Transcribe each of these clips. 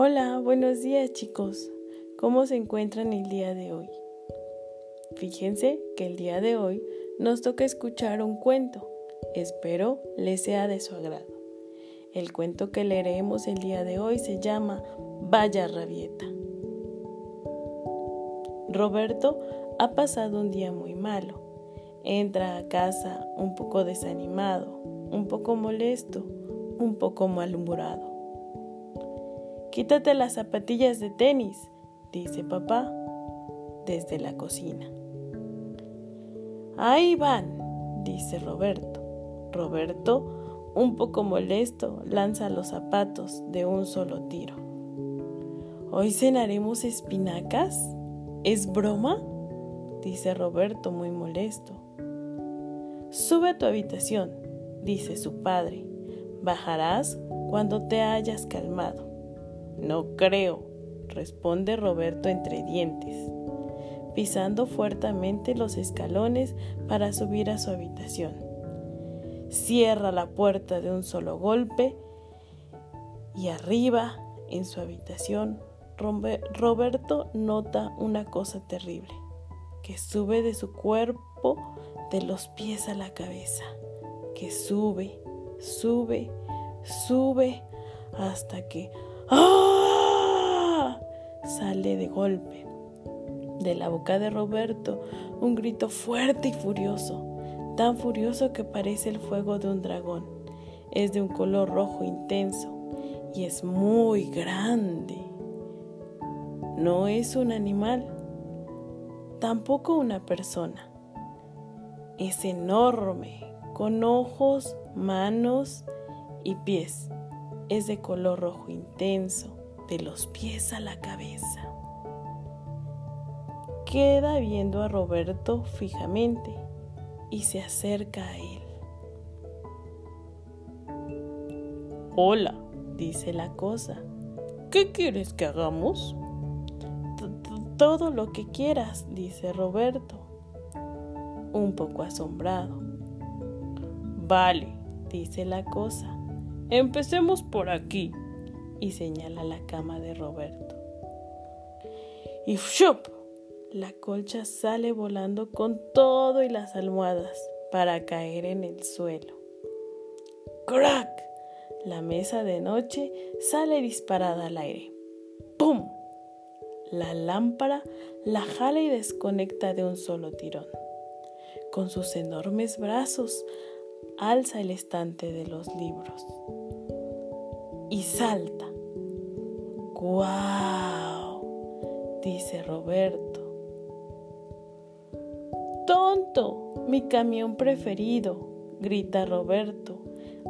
Hola, buenos días chicos. ¿Cómo se encuentran el día de hoy? Fíjense que el día de hoy nos toca escuchar un cuento. Espero les sea de su agrado. El cuento que leeremos el día de hoy se llama Vaya Rabieta. Roberto ha pasado un día muy malo. Entra a casa un poco desanimado, un poco molesto, un poco malhumorado. Quítate las zapatillas de tenis, dice papá desde la cocina. Ahí van, dice Roberto. Roberto, un poco molesto, lanza los zapatos de un solo tiro. ¿Hoy cenaremos espinacas? ¿Es broma? dice Roberto muy molesto. Sube a tu habitación, dice su padre. Bajarás cuando te hayas calmado. No creo, responde Roberto entre dientes, pisando fuertemente los escalones para subir a su habitación. Cierra la puerta de un solo golpe y arriba, en su habitación, Roberto nota una cosa terrible, que sube de su cuerpo de los pies a la cabeza, que sube, sube, sube, hasta que ¡Ah! Sale de golpe. De la boca de Roberto un grito fuerte y furioso, tan furioso que parece el fuego de un dragón. Es de un color rojo intenso y es muy grande. No es un animal, tampoco una persona. Es enorme, con ojos, manos y pies es de color rojo intenso, de los pies a la cabeza. Queda viendo a Roberto fijamente y se acerca a él. Hola, dice la cosa. ¿Qué quieres que hagamos? Todo lo que quieras, dice Roberto, un poco asombrado. Vale, dice la cosa. Empecemos por aquí, y señala la cama de Roberto. Y ¡shup! La colcha sale volando con todo y las almohadas para caer en el suelo. ¡Crack! La mesa de noche sale disparada al aire. ¡Pum! La lámpara la jala y desconecta de un solo tirón. Con sus enormes brazos alza el estante de los libros y salta. ¡Guau! dice Roberto. ¡Tonto! Mi camión preferido, grita Roberto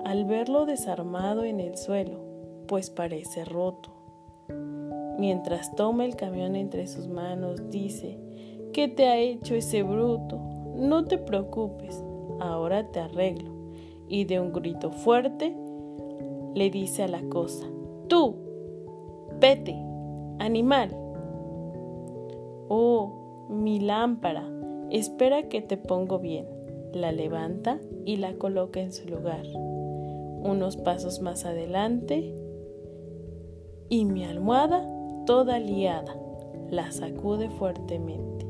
al verlo desarmado en el suelo, pues parece roto. Mientras toma el camión entre sus manos, dice, ¿qué te ha hecho ese bruto? No te preocupes, ahora te arreglo. Y de un grito fuerte, le dice a la cosa, tú, vete, animal. Oh, mi lámpara, espera que te pongo bien. La levanta y la coloca en su lugar. Unos pasos más adelante y mi almohada toda liada la sacude fuertemente.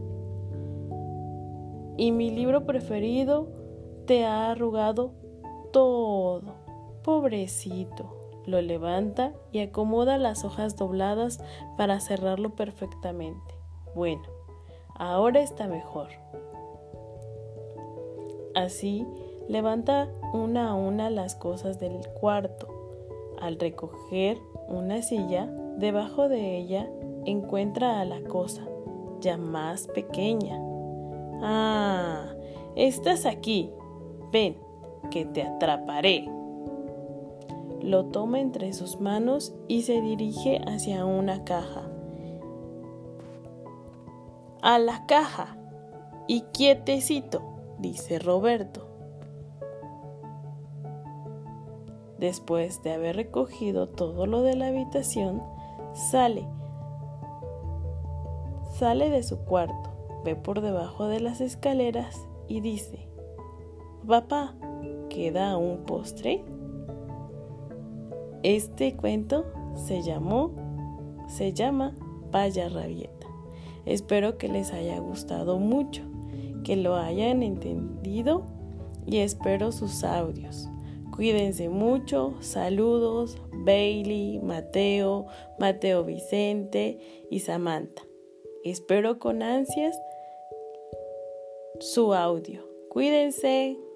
Y mi libro preferido te ha arrugado todo Pobrecito. Lo levanta y acomoda las hojas dobladas para cerrarlo perfectamente. Bueno, ahora está mejor. Así, levanta una a una las cosas del cuarto. Al recoger una silla, debajo de ella encuentra a la cosa, ya más pequeña. Ah, estás aquí. Ven, que te atraparé lo toma entre sus manos y se dirige hacia una caja. A la caja. Y quietecito, dice Roberto. Después de haber recogido todo lo de la habitación, sale. Sale de su cuarto, ve por debajo de las escaleras y dice, Papá, ¿queda un postre? Este cuento se llamó se llama Vaya Rabieta. Espero que les haya gustado mucho, que lo hayan entendido y espero sus audios. Cuídense mucho. Saludos, Bailey, Mateo, Mateo Vicente y Samantha. Espero con ansias su audio. Cuídense.